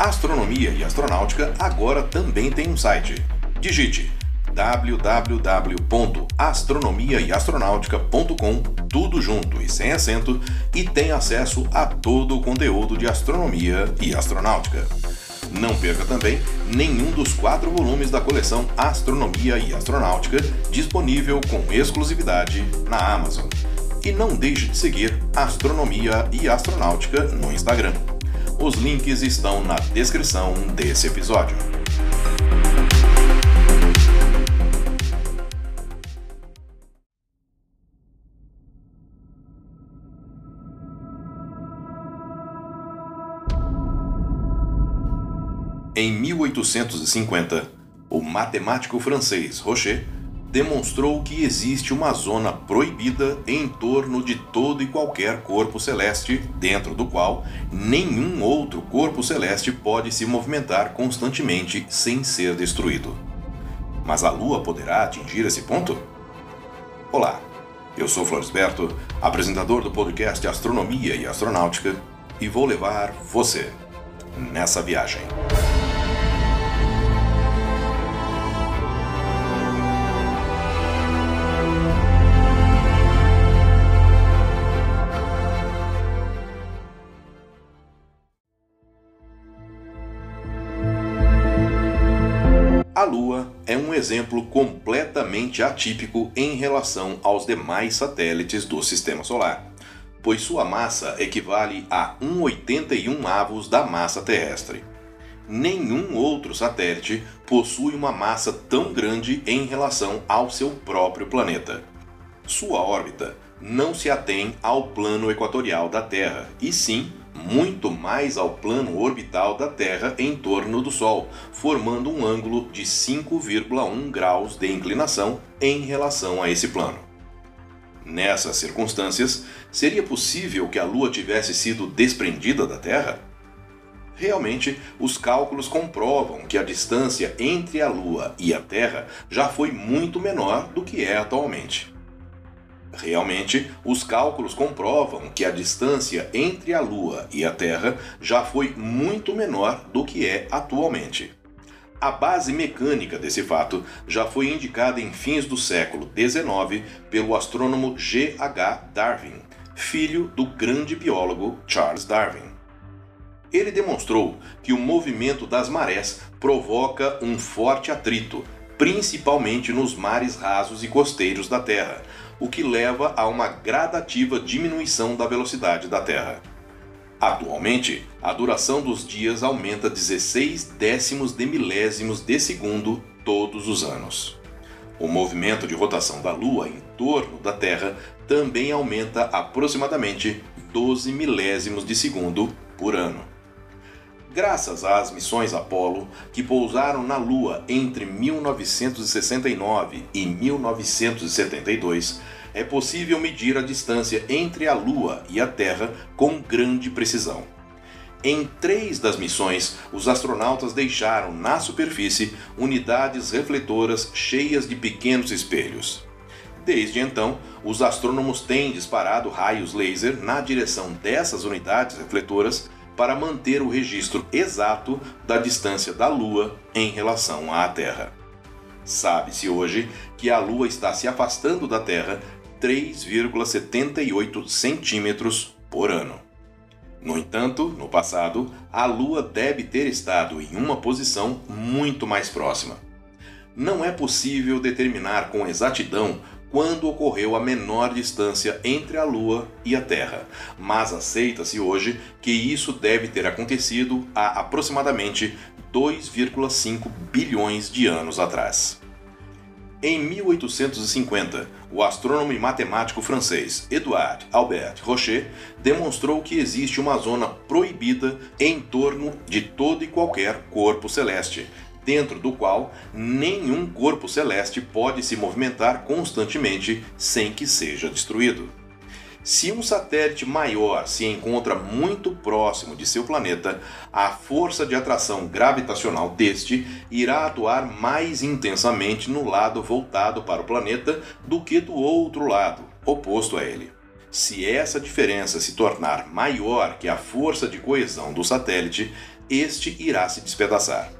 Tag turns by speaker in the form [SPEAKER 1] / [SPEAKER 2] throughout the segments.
[SPEAKER 1] Astronomia e Astronáutica agora também tem um site. Digite www.astronomiaeastronautica.com, tudo junto e sem acento, e tem acesso a todo o conteúdo de astronomia e astronáutica. Não perca também nenhum dos quatro volumes da coleção Astronomia e Astronáutica, disponível com exclusividade na Amazon. E não deixe de seguir Astronomia e Astronáutica no Instagram. Os links estão na descrição desse episódio. Em 1850, o matemático francês Rocher demonstrou que existe uma zona proibida em torno de todo e qualquer corpo celeste, dentro do qual nenhum outro corpo celeste pode se movimentar constantemente sem ser destruído. Mas a Lua poderá atingir esse ponto? Olá, eu sou Floresberto, apresentador do podcast Astronomia e Astronáutica, e vou levar você nessa viagem. É um exemplo completamente atípico em relação aos demais satélites do Sistema Solar, pois sua massa equivale a 1,81 avos da massa terrestre. Nenhum outro satélite possui uma massa tão grande em relação ao seu próprio planeta. Sua órbita não se atém ao plano equatorial da Terra, e sim muito mais ao plano orbital da Terra em torno do Sol, formando um ângulo de 5,1 graus de inclinação em relação a esse plano. Nessas circunstâncias, seria possível que a Lua tivesse sido desprendida da Terra? Realmente, os cálculos comprovam que a distância entre a Lua e a Terra já foi muito menor do que é atualmente. Realmente, os cálculos comprovam que a distância entre a Lua e a Terra já foi muito menor do que é atualmente. A base mecânica desse fato já foi indicada em fins do século XIX pelo astrônomo G. H. Darwin, filho do grande biólogo Charles Darwin. Ele demonstrou que o movimento das marés provoca um forte atrito, principalmente nos mares rasos e costeiros da Terra, o que leva a uma gradativa diminuição da velocidade da Terra. Atualmente, a duração dos dias aumenta 16 décimos de milésimos de segundo todos os anos. O movimento de rotação da Lua em torno da Terra também aumenta aproximadamente 12 milésimos de segundo por ano. Graças às missões Apollo, que pousaram na Lua entre 1969 e 1972, é possível medir a distância entre a Lua e a Terra com grande precisão. Em três das missões, os astronautas deixaram na superfície unidades refletoras cheias de pequenos espelhos. Desde então, os astrônomos têm disparado raios laser na direção dessas unidades refletoras para manter o registro exato da distância da Lua em relação à Terra. Sabe-se hoje que a Lua está se afastando da Terra 3,78 centímetros por ano. No entanto, no passado, a Lua deve ter estado em uma posição muito mais próxima. Não é possível determinar com exatidão quando ocorreu a menor distância entre a Lua e a Terra, mas aceita-se hoje que isso deve ter acontecido há aproximadamente 2,5 bilhões de anos atrás. Em 1850, o astrônomo e matemático francês Edouard Albert Rocher demonstrou que existe uma zona proibida em torno de todo e qualquer corpo celeste, dentro do qual nenhum corpo celeste pode se movimentar constantemente sem que seja destruído. Se um satélite maior se encontra muito próximo de seu planeta, a força de atração gravitacional deste irá atuar mais intensamente no lado voltado para o planeta do que do outro lado, oposto a ele. Se essa diferença se tornar maior que a força de coesão do satélite, este irá se despedaçar.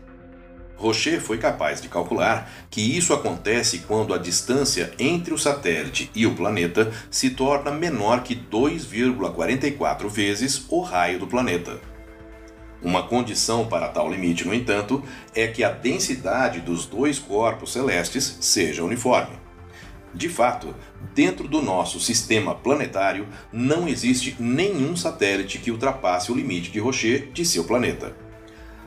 [SPEAKER 1] Rocher foi capaz de calcular que isso acontece quando a distância entre o satélite e o planeta se torna menor que 2,44 vezes o raio do planeta. Uma condição para tal limite, no entanto, é que a densidade dos dois corpos celestes seja uniforme. De fato, dentro do nosso sistema planetário não existe nenhum satélite que ultrapasse o limite de Rocher de seu planeta.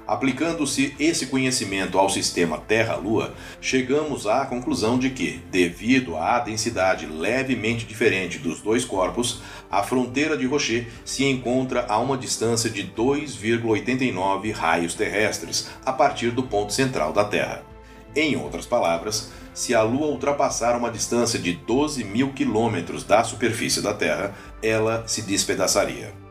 [SPEAKER 1] Aplicando-se esse conhecimento ao sistema Terra-Lua, chegamos à conclusão de que, devido à densidade levemente diferente dos dois corpos, a fronteira de Rocher se encontra a uma distância de 2,89 raios terrestres a partir do ponto central da Terra. Em outras palavras, se a Lua ultrapassar uma distância de 12 mil quilômetros da superfície da Terra, ela se despedaçaria.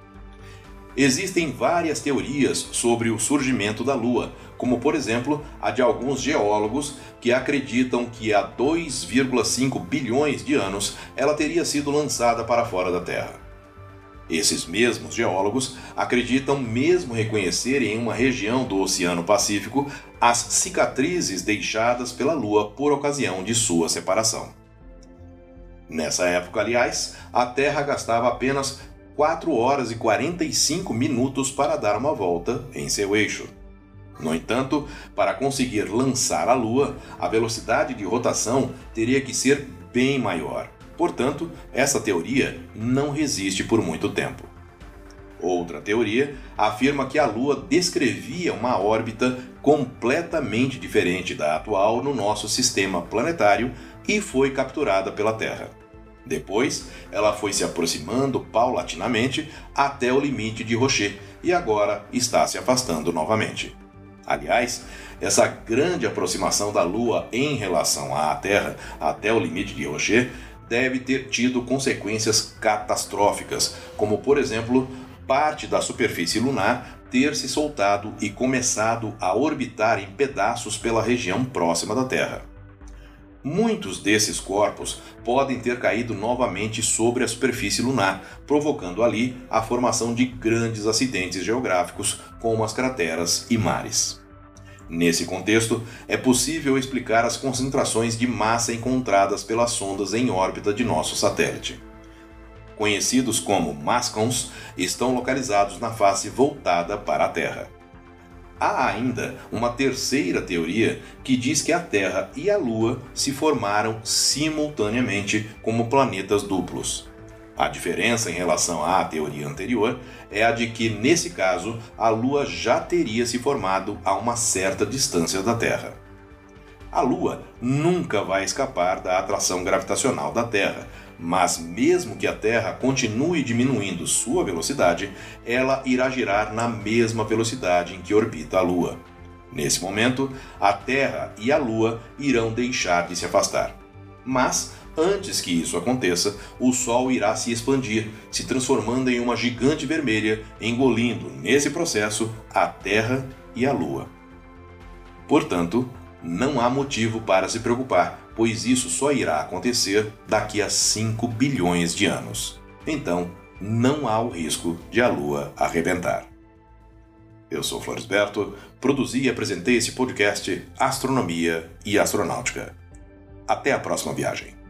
[SPEAKER 1] Existem várias teorias sobre o surgimento da Lua, como por exemplo a de alguns geólogos que acreditam que há 2,5 bilhões de anos ela teria sido lançada para fora da Terra. Esses mesmos geólogos acreditam mesmo reconhecer em uma região do Oceano Pacífico as cicatrizes deixadas pela Lua por ocasião de sua separação. Nessa época, aliás, a Terra gastava apenas 4 horas e 45 minutos para dar uma volta em seu eixo. No entanto, para conseguir lançar a Lua, a velocidade de rotação teria que ser bem maior. Portanto, essa teoria não resiste por muito tempo. Outra teoria afirma que a Lua descrevia uma órbita completamente diferente da atual no nosso sistema planetário e foi capturada pela Terra. Depois, ela foi se aproximando paulatinamente até o limite de Rocher e agora está se afastando novamente. Aliás, essa grande aproximação da Lua em relação à Terra até o limite de Rocher deve ter tido consequências catastróficas, como por exemplo, parte da superfície lunar ter se soltado e começado a orbitar em pedaços pela região próxima da Terra. Muitos desses corpos podem ter caído novamente sobre a superfície lunar, provocando ali a formação de grandes acidentes geográficos, como as crateras e mares. Nesse contexto, é possível explicar as concentrações de massa encontradas pelas sondas em órbita de nosso satélite. Conhecidos como mascons, estão localizados na face voltada para a Terra. Há ainda uma terceira teoria que diz que a Terra e a Lua se formaram simultaneamente como planetas duplos. A diferença em relação à teoria anterior é a de que, nesse caso, a Lua já teria se formado a uma certa distância da Terra. A Lua nunca vai escapar da atração gravitacional da Terra, mas mesmo que a Terra continue diminuindo sua velocidade, ela irá girar na mesma velocidade em que orbita a Lua. Nesse momento, a Terra e a Lua irão deixar de se afastar. Mas, antes que isso aconteça, o Sol irá se expandir, se transformando em uma gigante vermelha, engolindo, nesse processo, a Terra e a Lua. Portanto, não há motivo para se preocupar, pois isso só irá acontecer daqui a 5 bilhões de anos. Então, não há o risco de a Lua arrebentar. Eu sou Floresberto, produzi e apresentei esse podcast Astronomia e Astronáutica. Até a próxima viagem.